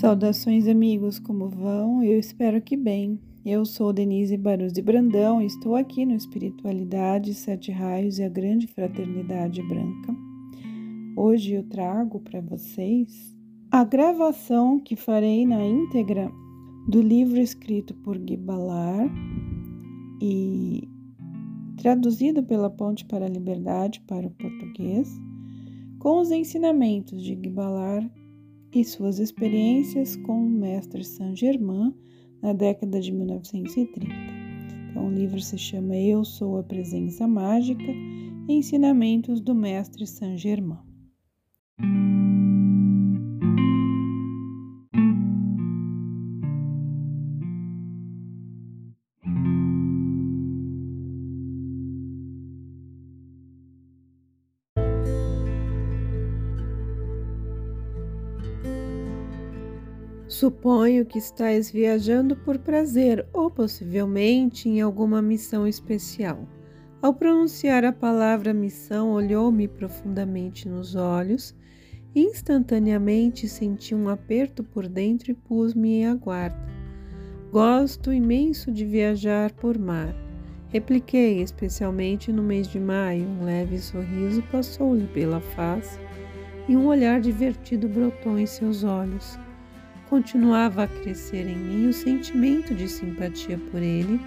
Saudações, amigos, como vão? Eu espero que bem. Eu sou Denise Barus de Brandão e estou aqui no Espiritualidade, Sete Raios e a Grande Fraternidade Branca. Hoje eu trago para vocês a gravação que farei na íntegra do livro escrito por Guy Ballard e traduzido pela Ponte para a Liberdade para o português, com os ensinamentos de Guy Ballard e suas experiências com o mestre Saint-Germain na década de 1930. Então, o livro se chama Eu Sou a Presença Mágica Ensinamentos do Mestre Saint-Germain. Suponho que estás viajando por prazer ou possivelmente em alguma missão especial. Ao pronunciar a palavra missão, olhou-me profundamente nos olhos. Instantaneamente senti um aperto por dentro e pus-me em aguardo. Gosto imenso de viajar por mar. Repliquei, especialmente no mês de maio. Um leve sorriso passou-lhe pela face e um olhar divertido brotou em seus olhos. Continuava a crescer em mim o sentimento de simpatia por ele,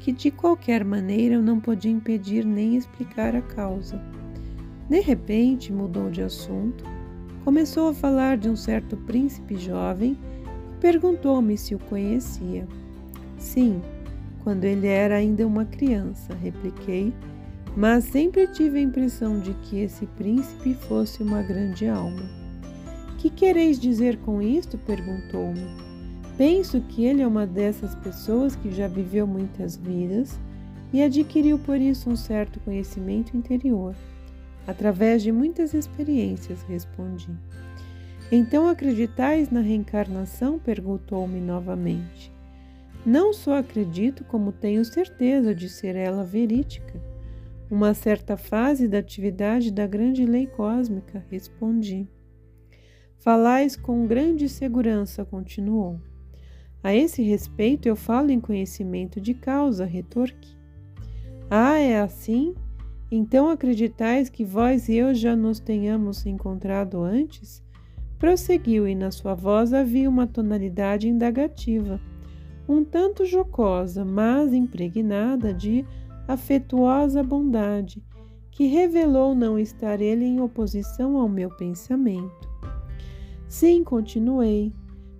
que de qualquer maneira eu não podia impedir nem explicar a causa. De repente mudou de assunto, começou a falar de um certo príncipe jovem e perguntou-me se o conhecia. Sim, quando ele era ainda uma criança, repliquei, mas sempre tive a impressão de que esse príncipe fosse uma grande alma. Que quereis dizer com isto? perguntou-me. Penso que ele é uma dessas pessoas que já viveu muitas vidas e adquiriu por isso um certo conhecimento interior, através de muitas experiências, respondi. Então acreditais na reencarnação? perguntou-me novamente. Não só acredito, como tenho certeza de ser ela verídica. Uma certa fase da atividade da grande lei cósmica, respondi. Falais com grande segurança, continuou. A esse respeito eu falo em conhecimento de causa, retorque. Ah, é assim? Então acreditais que vós e eu já nos tenhamos encontrado antes? Prosseguiu, e na sua voz havia uma tonalidade indagativa, um tanto jocosa, mas impregnada de afetuosa bondade, que revelou não estar ele em oposição ao meu pensamento. Sim, continuei.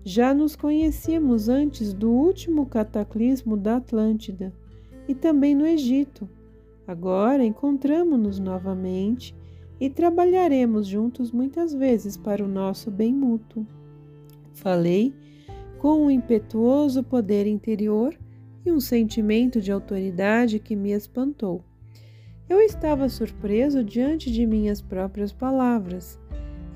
Já nos conhecíamos antes do último cataclismo da Atlântida e também no Egito. Agora encontramos-nos novamente e trabalharemos juntos muitas vezes para o nosso bem mútuo. Falei com um impetuoso poder interior e um sentimento de autoridade que me espantou. Eu estava surpreso diante de minhas próprias palavras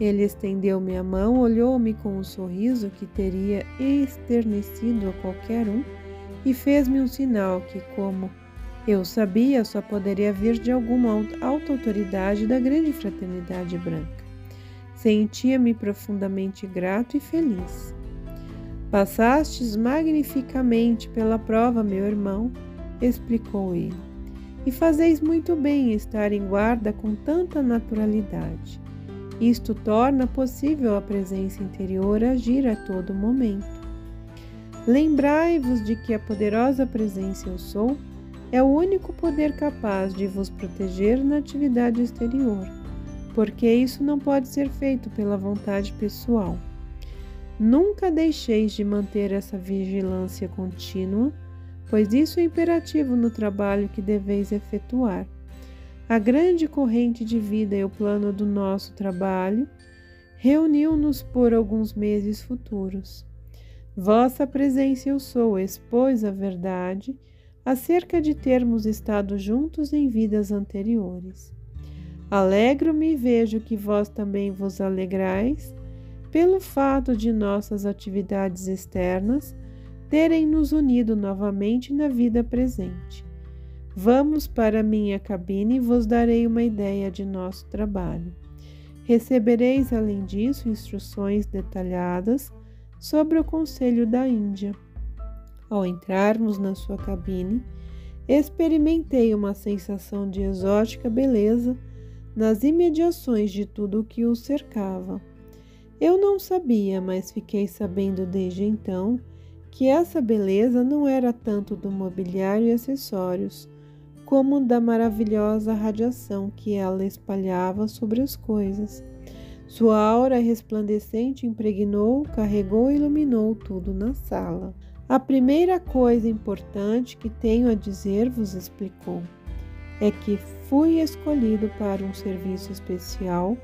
ele estendeu-me a mão, olhou-me com um sorriso que teria esternecido a qualquer um e fez-me um sinal que, como eu sabia, só poderia vir de alguma alta autoridade da grande fraternidade branca. Sentia-me profundamente grato e feliz. Passastes magnificamente pela prova, meu irmão, explicou ele, e fazeis muito bem estar em guarda com tanta naturalidade. Isto torna possível a presença interior agir a todo momento. Lembrai-vos de que a poderosa presença Eu Sou é o único poder capaz de vos proteger na atividade exterior, porque isso não pode ser feito pela vontade pessoal. Nunca deixeis de manter essa vigilância contínua, pois isso é imperativo no trabalho que deveis efetuar a grande corrente de vida e o plano do nosso trabalho reuniu-nos por alguns meses futuros. Vossa presença eu sou, expôs a verdade acerca de termos estado juntos em vidas anteriores. Alegro-me e vejo que vós também vos alegrais pelo fato de nossas atividades externas terem nos unido novamente na vida presente. Vamos para minha cabine e vos darei uma ideia de nosso trabalho. Recebereis, além disso, instruções detalhadas sobre o Conselho da Índia. Ao entrarmos na sua cabine, experimentei uma sensação de exótica beleza nas imediações de tudo o que o cercava. Eu não sabia, mas fiquei sabendo desde então que essa beleza não era tanto do mobiliário e acessórios, como da maravilhosa radiação que ela espalhava sobre as coisas. Sua aura resplandecente impregnou, carregou e iluminou tudo na sala. A primeira coisa importante que tenho a dizer-vos, explicou, é que fui escolhido para um serviço especial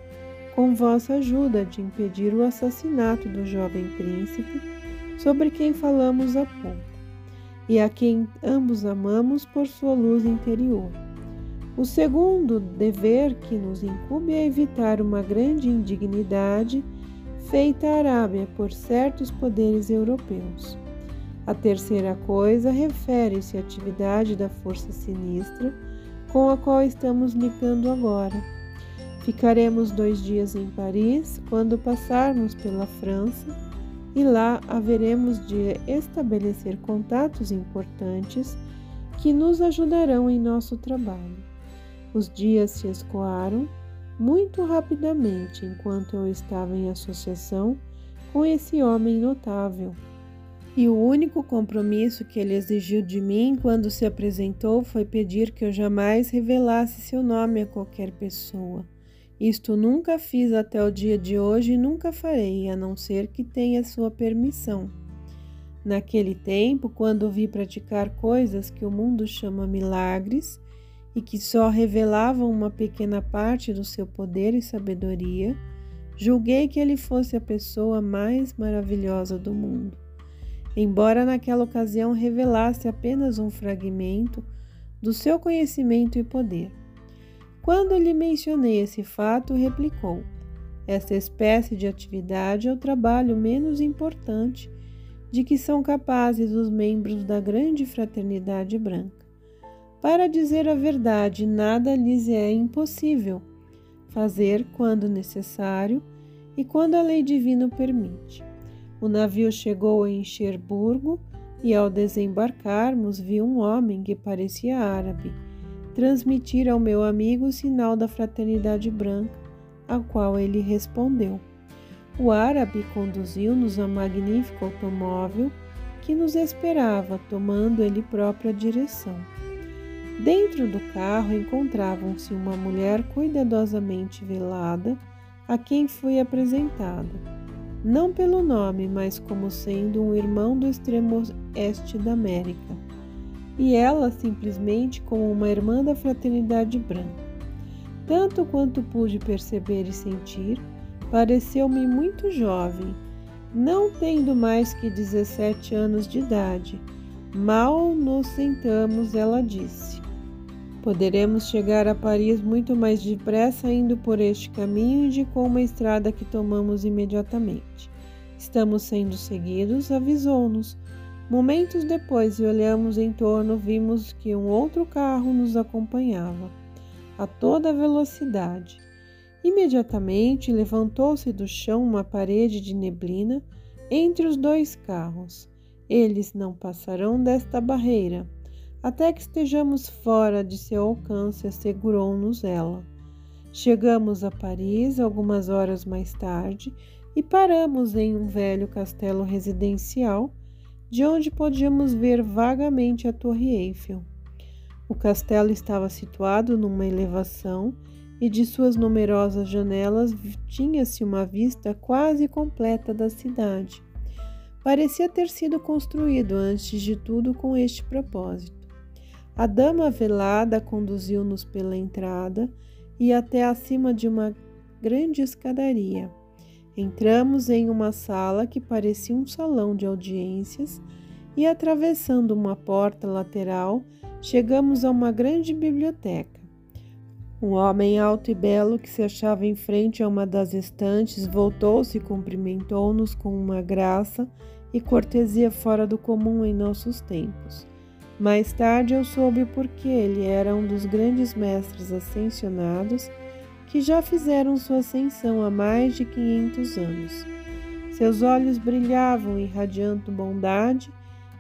com vossa ajuda de impedir o assassinato do jovem príncipe, sobre quem falamos há pouco, e a quem ambos amamos por sua luz interior. O segundo dever que nos incube é evitar uma grande indignidade feita à Arábia por certos poderes europeus. A terceira coisa refere-se à atividade da força sinistra com a qual estamos lidando agora. Ficaremos dois dias em Paris quando passarmos pela França e lá haveremos de estabelecer contatos importantes que nos ajudarão em nosso trabalho. Os dias se escoaram muito rapidamente enquanto eu estava em associação com esse homem notável e o único compromisso que ele exigiu de mim quando se apresentou foi pedir que eu jamais revelasse seu nome a qualquer pessoa. Isto nunca fiz até o dia de hoje e nunca farei, a não ser que tenha sua permissão. Naquele tempo, quando vi praticar coisas que o mundo chama milagres e que só revelavam uma pequena parte do seu poder e sabedoria, julguei que ele fosse a pessoa mais maravilhosa do mundo embora naquela ocasião revelasse apenas um fragmento do seu conhecimento e poder. Quando lhe mencionei esse fato, replicou: Esta espécie de atividade é o trabalho menos importante de que são capazes os membros da grande fraternidade branca. Para dizer a verdade, nada lhes é impossível fazer quando necessário e quando a lei divina o permite. O navio chegou em Cherburgo e, ao desembarcarmos, vi um homem que parecia árabe transmitir ao meu amigo o sinal da fraternidade branca, ao qual ele respondeu. O árabe conduziu-nos a magnífico automóvel que nos esperava, tomando ele própria direção. Dentro do carro encontravam-se uma mulher cuidadosamente velada, a quem fui apresentado não pelo nome, mas como sendo um irmão do extremo oeste da América, e ela simplesmente como uma irmã da fraternidade branca. Tanto quanto pude perceber e sentir, pareceu-me muito jovem, não tendo mais que 17 anos de idade. Mal nos sentamos, ela disse: Poderemos chegar a Paris muito mais depressa indo por este caminho com uma estrada que tomamos imediatamente. Estamos sendo seguidos, avisou-nos. Momentos depois, e olhamos em torno, vimos que um outro carro nos acompanhava, a toda velocidade. Imediatamente levantou-se do chão uma parede de neblina entre os dois carros. Eles não passarão desta barreira até que estejamos fora de seu alcance, assegurou-nos ela. Chegamos a Paris algumas horas mais tarde e paramos em um velho castelo residencial, de onde podíamos ver vagamente a Torre Eiffel. O castelo estava situado numa elevação e de suas numerosas janelas tinha-se uma vista quase completa da cidade. Parecia ter sido construído antes de tudo com este propósito. A dama velada conduziu-nos pela entrada e até acima de uma grande escadaria. Entramos em uma sala que parecia um salão de audiências e, atravessando uma porta lateral, chegamos a uma grande biblioteca. Um homem alto e belo que se achava em frente a uma das estantes voltou-se e cumprimentou-nos com uma graça e cortesia fora do comum em nossos tempos. Mais tarde eu soube porque ele era um dos grandes mestres ascensionados que já fizeram sua ascensão há mais de 500 anos. Seus olhos brilhavam, irradiando bondade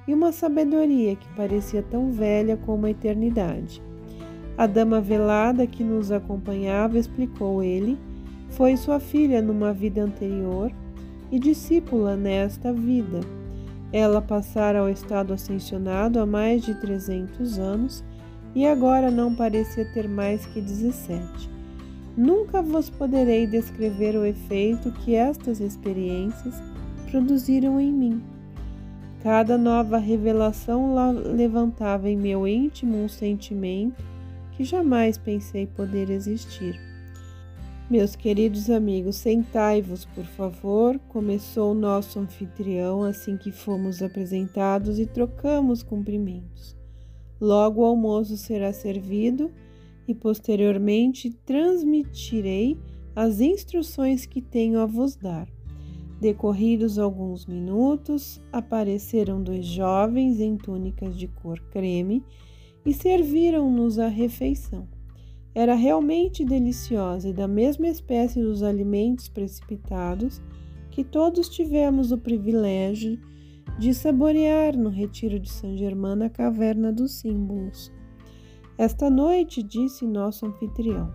e uma sabedoria que parecia tão velha como a eternidade. A dama velada que nos acompanhava, explicou ele, foi sua filha numa vida anterior e discípula nesta vida. Ela passara ao estado ascensionado há mais de 300 anos e agora não parecia ter mais que 17. Nunca vos poderei descrever o efeito que estas experiências produziram em mim. Cada nova revelação levantava em meu íntimo um sentimento que jamais pensei poder existir. Meus queridos amigos, sentai-vos, por favor, começou o nosso anfitrião assim que fomos apresentados e trocamos cumprimentos. Logo o almoço será servido e posteriormente transmitirei as instruções que tenho a vos dar. Decorridos alguns minutos, apareceram dois jovens em túnicas de cor creme e serviram-nos a refeição. Era realmente deliciosa e da mesma espécie dos alimentos precipitados que todos tivemos o privilégio de saborear no retiro de São Germano na caverna dos símbolos. Esta noite, disse nosso anfitrião,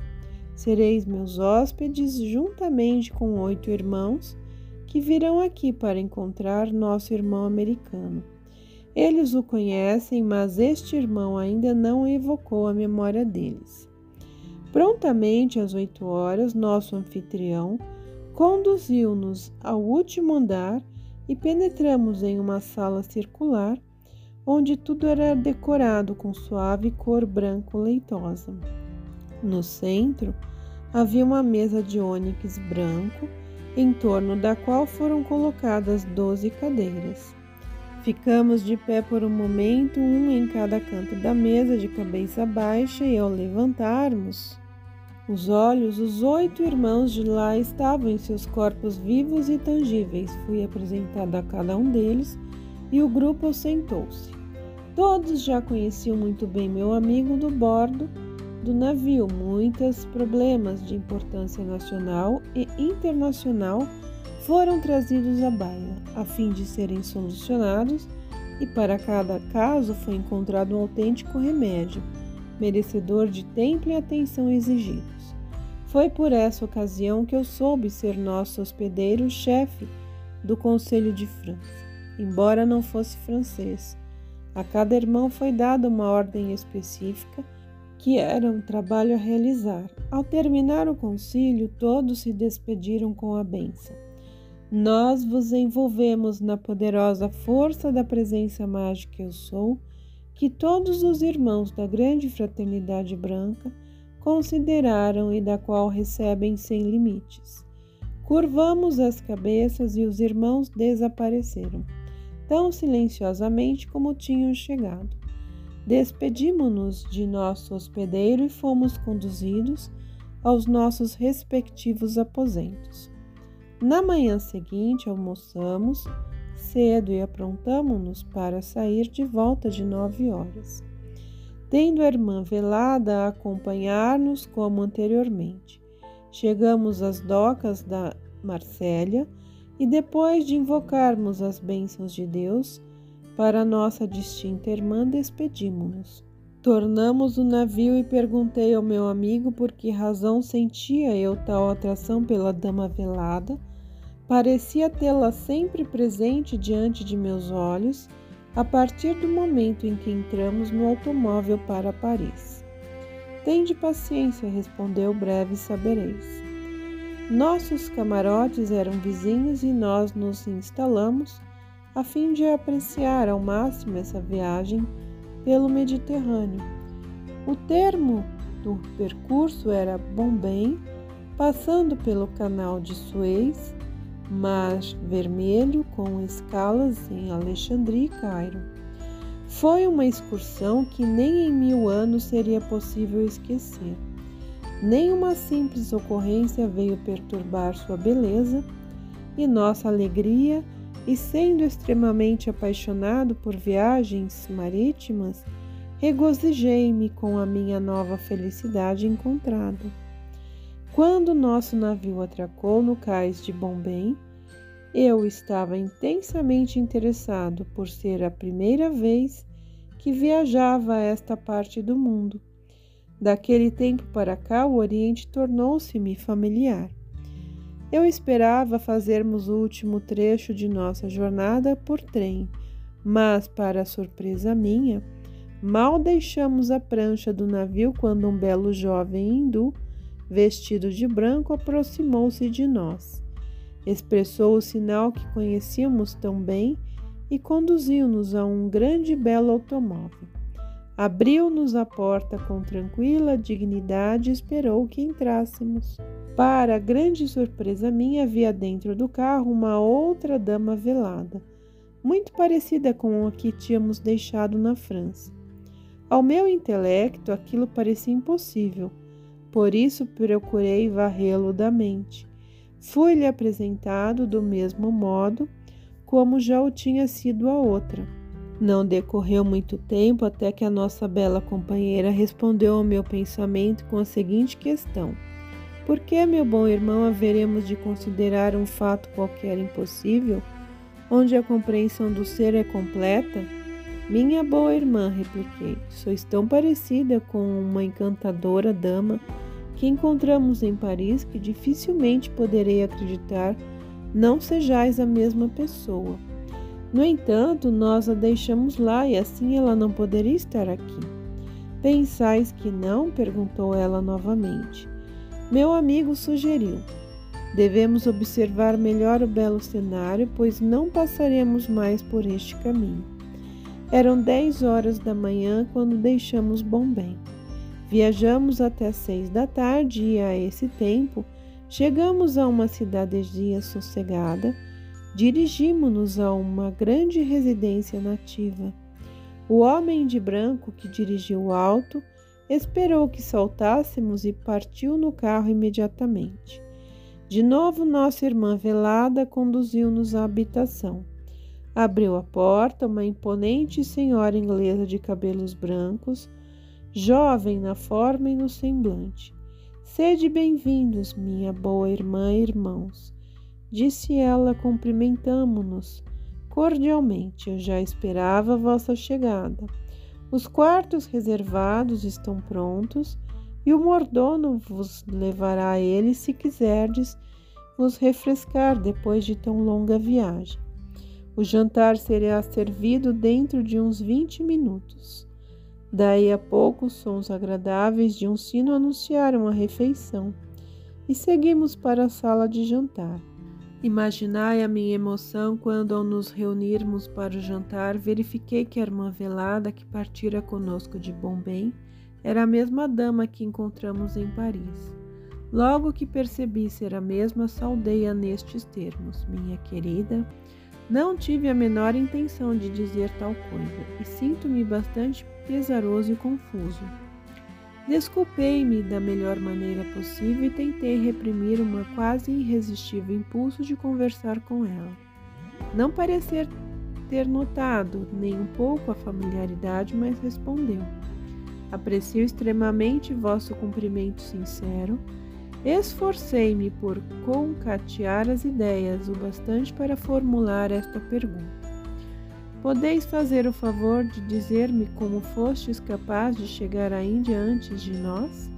sereis meus hóspedes juntamente com oito irmãos que virão aqui para encontrar nosso irmão americano. Eles o conhecem, mas este irmão ainda não evocou a memória deles. Prontamente às oito horas, nosso anfitrião conduziu-nos ao último andar e penetramos em uma sala circular, onde tudo era decorado com suave cor branco leitosa. No centro havia uma mesa de ônix branco, em torno da qual foram colocadas doze cadeiras. Ficamos de pé por um momento, um em cada canto da mesa, de cabeça baixa, e ao levantarmos os olhos, os oito irmãos de lá estavam em seus corpos vivos e tangíveis. Fui apresentada a cada um deles e o grupo sentou-se. Todos já conheciam muito bem meu amigo do bordo do navio. Muitos problemas de importância nacional e internacional foram trazidos à baila, a fim de serem solucionados, e para cada caso foi encontrado um autêntico remédio, merecedor de tempo e atenção exigidos. Foi por essa ocasião que eu soube ser nosso hospedeiro-chefe do Conselho de França, embora não fosse francês. A cada irmão foi dada uma ordem específica, que era um trabalho a realizar. Ao terminar o concílio, todos se despediram com a benção. Nós vos envolvemos na poderosa força da presença mágica Eu Sou, que todos os irmãos da grande fraternidade branca consideraram e da qual recebem sem limites. Curvamos as cabeças e os irmãos desapareceram, tão silenciosamente como tinham chegado. Despedimos-nos de nosso hospedeiro e fomos conduzidos aos nossos respectivos aposentos. Na manhã seguinte, almoçamos cedo e aprontamo-nos para sair de volta de nove horas, tendo a irmã velada a acompanhar-nos como anteriormente. Chegamos às docas da Marcélia e, depois de invocarmos as bênçãos de Deus, para nossa distinta irmã, despedimos-nos. Tornamos o navio e perguntei ao meu amigo por que razão sentia eu tal atração pela dama velada Parecia tê-la sempre presente diante de meus olhos a partir do momento em que entramos no automóvel para Paris. Tende paciência, respondeu breve sabereis. Nossos camarotes eram vizinhos e nós nos instalamos a fim de apreciar ao máximo essa viagem pelo Mediterrâneo. O termo do percurso era Bombay, passando pelo canal de Suez Mar Vermelho com escalas em Alexandria e Cairo. Foi uma excursão que nem em mil anos seria possível esquecer. Nenhuma simples ocorrência veio perturbar sua beleza e nossa alegria, e sendo extremamente apaixonado por viagens marítimas, regozijei-me com a minha nova felicidade encontrada. Quando nosso navio atracou no cais de Bombém, Eu estava intensamente interessado por ser a primeira vez que viajava a esta parte do mundo. Daquele tempo para cá, o Oriente tornou-se-me familiar. Eu esperava fazermos o último trecho de nossa jornada por trem, mas, para surpresa minha, mal deixamos a prancha do navio quando um belo jovem hindu, vestido de branco, aproximou-se de nós. Expressou o sinal que conhecíamos tão bem e conduziu-nos a um grande e belo automóvel. Abriu-nos a porta com tranquila dignidade e esperou que entrássemos. Para grande surpresa minha, havia dentro do carro uma outra dama velada, muito parecida com a que tínhamos deixado na França. Ao meu intelecto, aquilo parecia impossível, por isso procurei varrê-lo da mente. Fui-lhe apresentado do mesmo modo como já o tinha sido a outra. Não decorreu muito tempo até que a nossa bela companheira respondeu ao meu pensamento com a seguinte questão: Por que, meu bom irmão, haveremos de considerar um fato qualquer impossível, onde a compreensão do ser é completa? Minha boa irmã, repliquei, sois tão parecida com uma encantadora dama que encontramos em Paris que dificilmente poderei acreditar não sejais a mesma pessoa. No entanto, nós a deixamos lá e assim ela não poderia estar aqui. Pensais que não? perguntou ela novamente. Meu amigo sugeriu. Devemos observar melhor o belo cenário, pois não passaremos mais por este caminho. Eram dez horas da manhã quando deixamos Bombém. Viajamos até seis da tarde e, a esse tempo, Chegamos a uma cidadezinha sossegada, dirigimos-nos a uma grande residência nativa. O homem de branco que dirigiu o alto esperou que saltássemos e partiu no carro imediatamente. De novo, nossa irmã velada conduziu-nos à habitação. Abriu a porta uma imponente senhora inglesa de cabelos brancos, jovem na forma e no semblante. Sede bem-vindos, minha boa irmã e irmãos, disse ela, cumprimentamo-nos cordialmente. Eu já esperava a vossa chegada. Os quartos reservados estão prontos e o mordomo vos levará a ele se quiserdes vos refrescar depois de tão longa viagem. O jantar será servido dentro de uns vinte minutos. Daí a pouco, sons agradáveis de um sino anunciaram a refeição e seguimos para a sala de jantar. Imaginai a minha emoção quando, ao nos reunirmos para o jantar, verifiquei que a irmã velada que partira conosco de Bombém era a mesma dama que encontramos em Paris. Logo que percebi ser a mesma, saudei-a nestes termos: Minha querida, não tive a menor intenção de dizer tal coisa e sinto-me bastante pesaroso e confuso. Desculpei-me da melhor maneira possível e tentei reprimir uma quase irresistível impulso de conversar com ela. Não parecia ter notado nem um pouco a familiaridade, mas respondeu: Aprecio extremamente vosso cumprimento sincero Esforcei-me por concatear as ideias o bastante para formular esta pergunta. Podeis fazer o favor de dizer-me como fostes capaz de chegar à Índia antes de nós?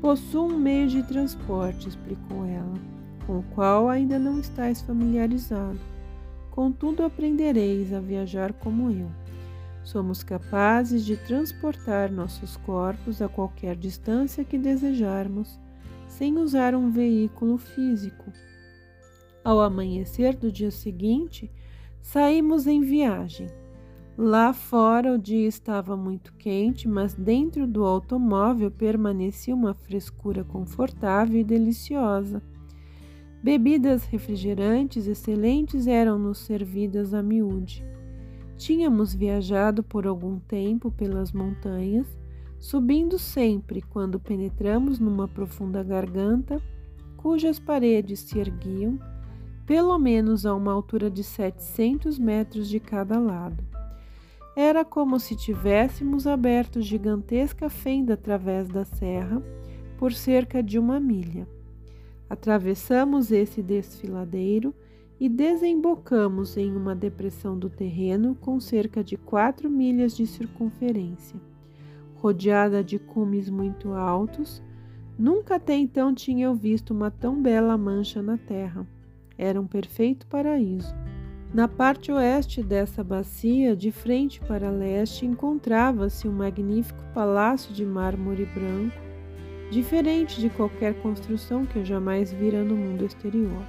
Possuo um meio de transporte, explicou ela, com o qual ainda não estáis familiarizado. Contudo, aprendereis a viajar como eu. Somos capazes de transportar nossos corpos a qualquer distância que desejarmos sem usar um veículo físico. Ao amanhecer do dia seguinte, saímos em viagem. Lá fora o dia estava muito quente, mas dentro do automóvel permanecia uma frescura confortável e deliciosa. Bebidas refrigerantes excelentes eram-nos servidas a miúde. Tínhamos viajado por algum tempo pelas montanhas subindo sempre quando penetramos numa profunda garganta, cujas paredes se erguiam pelo menos a uma altura de 700 metros de cada lado. Era como se tivéssemos aberto gigantesca fenda através da serra por cerca de uma milha. Atravessamos esse desfiladeiro e desembocamos em uma depressão do terreno com cerca de quatro milhas de circunferência. Rodeada de cumes muito altos, nunca até então tinha eu visto uma tão bela mancha na terra. Era um perfeito paraíso. Na parte oeste dessa bacia, de frente para leste, encontrava-se um magnífico palácio de mármore branco, diferente de qualquer construção que eu jamais vira no mundo exterior.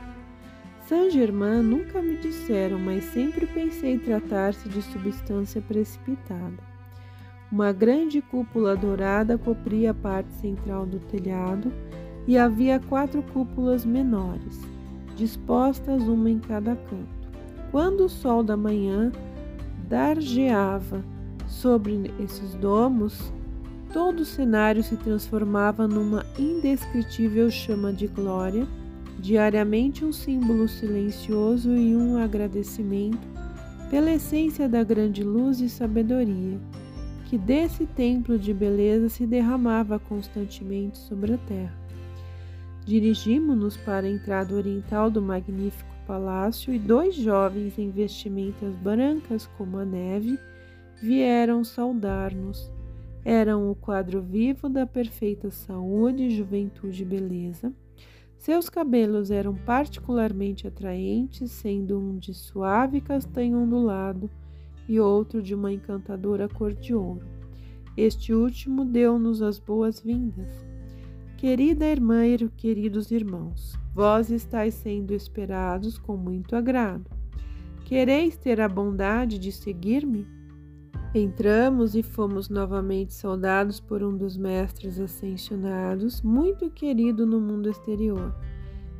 Saint-Germain nunca me disseram, mas sempre pensei tratar-se de substância precipitada. Uma grande cúpula dourada cobria a parte central do telhado e havia quatro cúpulas menores, dispostas uma em cada canto. Quando o sol da manhã dargeava sobre esses domos, todo o cenário se transformava numa indescritível chama de glória, diariamente um símbolo silencioso e um agradecimento pela essência da grande luz e sabedoria, que desse templo de beleza se derramava constantemente sobre a terra. Dirigimos-nos para a entrada oriental do magnífico palácio e dois jovens em vestimentas brancas como a neve vieram saudar-nos. Eram o quadro vivo da perfeita saúde, juventude e beleza. Seus cabelos eram particularmente atraentes, sendo um de suave castanho ondulado e outro de uma encantadora cor de ouro. Este último deu-nos as boas-vindas. Querida irmã e queridos irmãos, Vós estáis sendo esperados com muito agrado. Quereis ter a bondade de seguir-me? Entramos e fomos novamente saudados por um dos mestres ascensionados, muito querido no mundo exterior,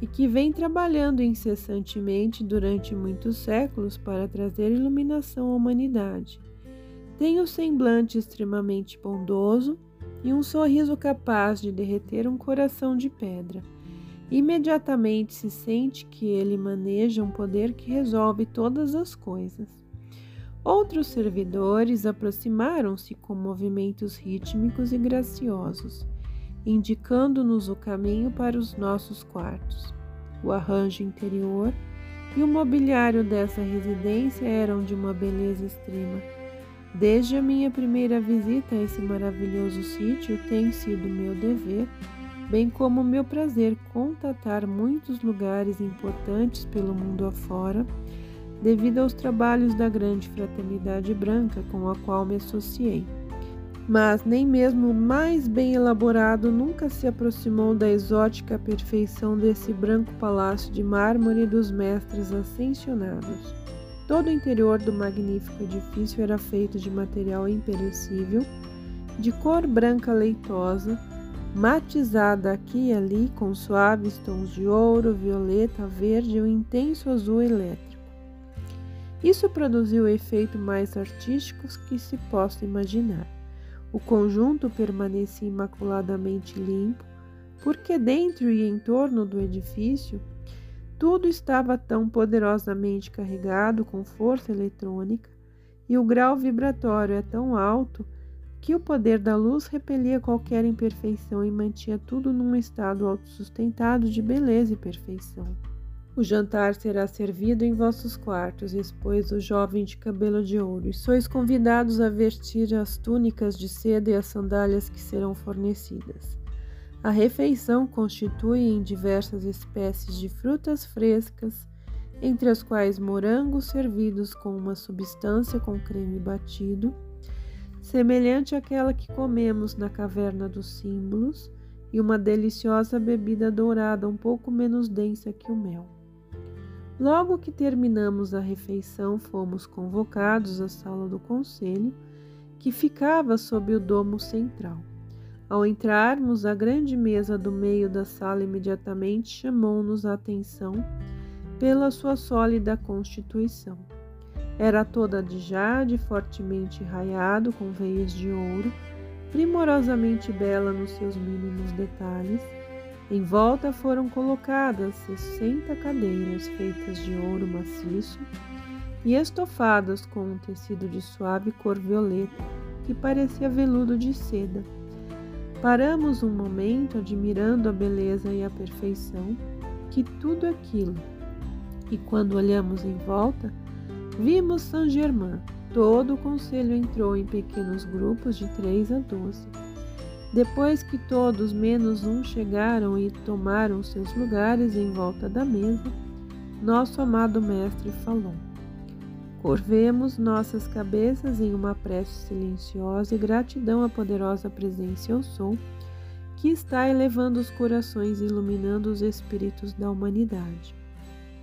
e que vem trabalhando incessantemente durante muitos séculos para trazer iluminação à humanidade. Tem o semblante extremamente bondoso e um sorriso capaz de derreter um coração de pedra. Imediatamente se sente que ele maneja um poder que resolve todas as coisas. Outros servidores aproximaram-se com movimentos rítmicos e graciosos, indicando-nos o caminho para os nossos quartos. O arranjo interior e o mobiliário dessa residência eram de uma beleza extrema. Desde a minha primeira visita a esse maravilhoso sítio, tem sido meu dever bem como meu prazer contatar muitos lugares importantes pelo mundo afora, devido aos trabalhos da grande fraternidade branca com a qual me associei. Mas nem mesmo o mais bem elaborado nunca se aproximou da exótica perfeição desse branco palácio de mármore dos mestres ascensionados. Todo o interior do magnífico edifício era feito de material imperecível, de cor branca leitosa, matizada aqui e ali com suaves tons de ouro, violeta, verde e um intenso azul elétrico. Isso produziu o efeito mais artístico que se possa imaginar. O conjunto permanecia imaculadamente limpo, porque dentro e em torno do edifício tudo estava tão poderosamente carregado com força eletrônica e o grau vibratório é tão alto que o poder da luz repelia qualquer imperfeição e mantinha tudo num estado autossustentado de beleza e perfeição. O jantar será servido em vossos quartos, expôs o jovem de cabelo de ouro, e sois convidados a vestir as túnicas de seda e as sandálias que serão fornecidas. A refeição constitui em diversas espécies de frutas frescas, entre as quais morangos servidos com uma substância com creme batido, semelhante àquela que comemos na caverna dos símbolos, e uma deliciosa bebida dourada um pouco menos densa que o mel. Logo que terminamos a refeição, fomos convocados à sala do conselho, que ficava sob o domo central. Ao entrarmos, a grande mesa do meio da sala imediatamente chamou-nos a atenção pela sua sólida constituição. Era toda de jade, fortemente raiado com veias de ouro, primorosamente bela nos seus mínimos detalhes. Em volta foram colocadas sessenta cadeiras feitas de ouro maciço e estofadas com um tecido de suave cor violeta que parecia veludo de seda. Paramos um momento admirando a beleza e a perfeição que tudo aquilo E quando olhamos em volta, vimos Saint-Germain. Todo o conselho entrou em pequenos grupos de três a doze. Depois que todos menos um chegaram e tomaram seus lugares em volta da mesa, nosso amado Mestre falou. Curvemos nossas cabeças em uma prece silenciosa e gratidão à poderosa presença eu sou, que está elevando os corações e iluminando os espíritos da humanidade.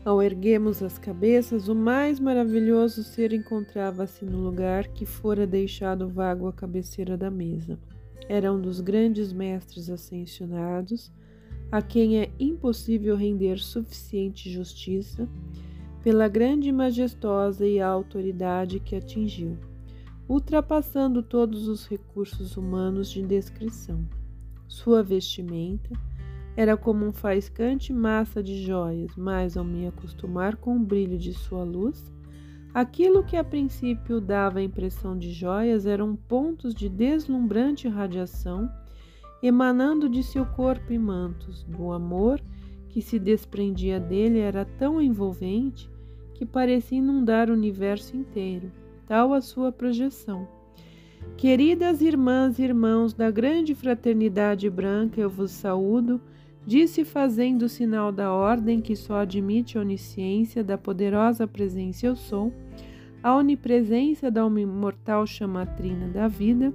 Ao erguemos as cabeças, o mais maravilhoso ser encontrava-se no lugar que fora deixado vago à cabeceira da mesa era um dos grandes mestres ascensionados, a quem é impossível render suficiente justiça pela grande majestosa e autoridade que atingiu, ultrapassando todos os recursos humanos de descrição. Sua vestimenta era como um faiscante massa de joias, mas ao me acostumar com o brilho de sua luz, Aquilo que a princípio dava a impressão de joias eram pontos de deslumbrante radiação emanando de seu corpo e mantos. Do amor que se desprendia dele era tão envolvente que parecia inundar o universo inteiro, tal a sua projeção. Queridas irmãs e irmãos da grande fraternidade branca, eu vos saúdo disse fazendo o sinal da ordem que só admite a onisciência da poderosa presença eu sou, a onipresença da imortal chamatrina da vida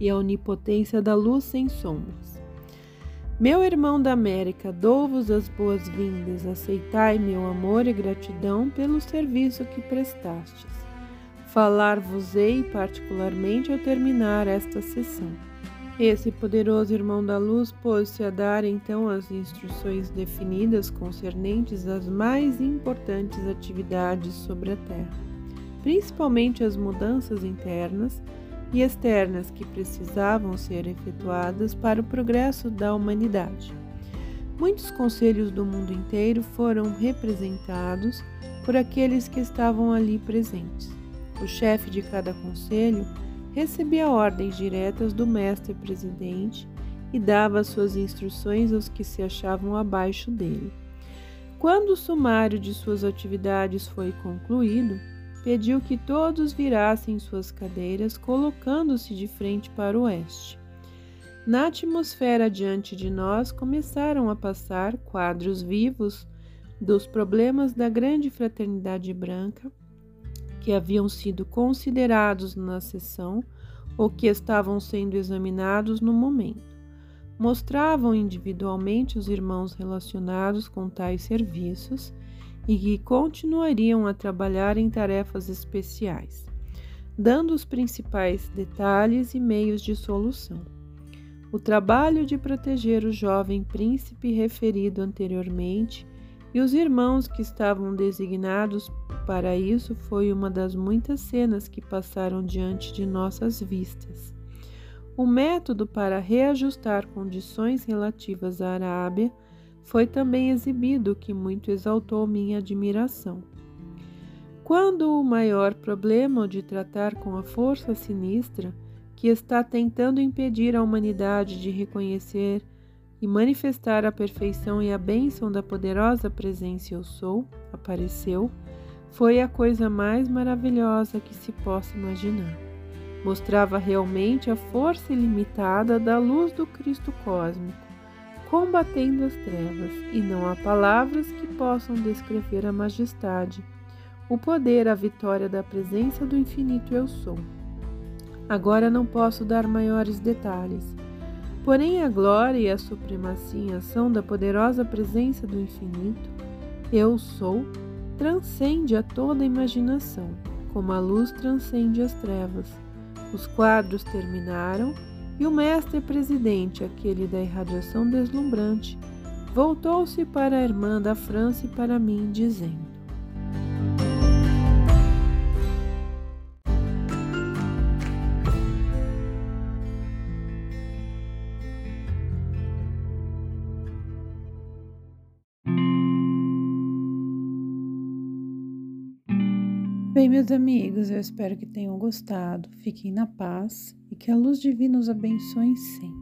e a onipotência da luz sem sombras. Meu irmão da América, dou-vos as boas-vindas, aceitai meu amor e gratidão pelo serviço que prestastes. Falar-vos-ei particularmente ao terminar esta sessão. Esse poderoso irmão da luz pôs-se a dar então as instruções definidas concernentes às mais importantes atividades sobre a Terra, principalmente as mudanças internas e externas que precisavam ser efetuadas para o progresso da humanidade. Muitos conselhos do mundo inteiro foram representados por aqueles que estavam ali presentes. O chefe de cada conselho recebia ordens diretas do mestre presidente e dava suas instruções aos que se achavam abaixo dele. Quando o sumário de suas atividades foi concluído, pediu que todos virassem suas cadeiras, colocando-se de frente para o oeste. Na atmosfera diante de nós começaram a passar quadros vivos dos problemas da grande fraternidade branca que haviam sido considerados na sessão ou que estavam sendo examinados no momento. Mostravam individualmente os irmãos relacionados com tais serviços e que continuariam a trabalhar em tarefas especiais, dando os principais detalhes e meios de solução. O trabalho de proteger o jovem príncipe referido anteriormente e os irmãos que estavam designados para isso foi uma das muitas cenas que passaram diante de nossas vistas. O método para reajustar condições relativas à Arábia foi também exibido, que muito exaltou minha admiração. Quando o maior problema de tratar com a força sinistra que está tentando impedir a humanidade de reconhecer e manifestar a perfeição e a bênção da poderosa presença Eu Sou, apareceu, foi a coisa mais maravilhosa que se possa imaginar. Mostrava realmente a força ilimitada da luz do Cristo cósmico, combatendo as trevas, e não há palavras que possam descrever a majestade, o poder, a vitória da presença do infinito Eu Sou. Agora não posso dar maiores detalhes Porém, a glória e a supremacia em ação da poderosa presença do infinito, eu sou, transcende a toda imaginação, como a luz transcende as trevas. Os quadros terminaram e o mestre presidente, aquele da irradiação deslumbrante, voltou-se para a irmã da França e para mim, dizendo: Bem, meus amigos, eu espero que tenham gostado. Fiquem na paz que a luz divina os abençoe sempre.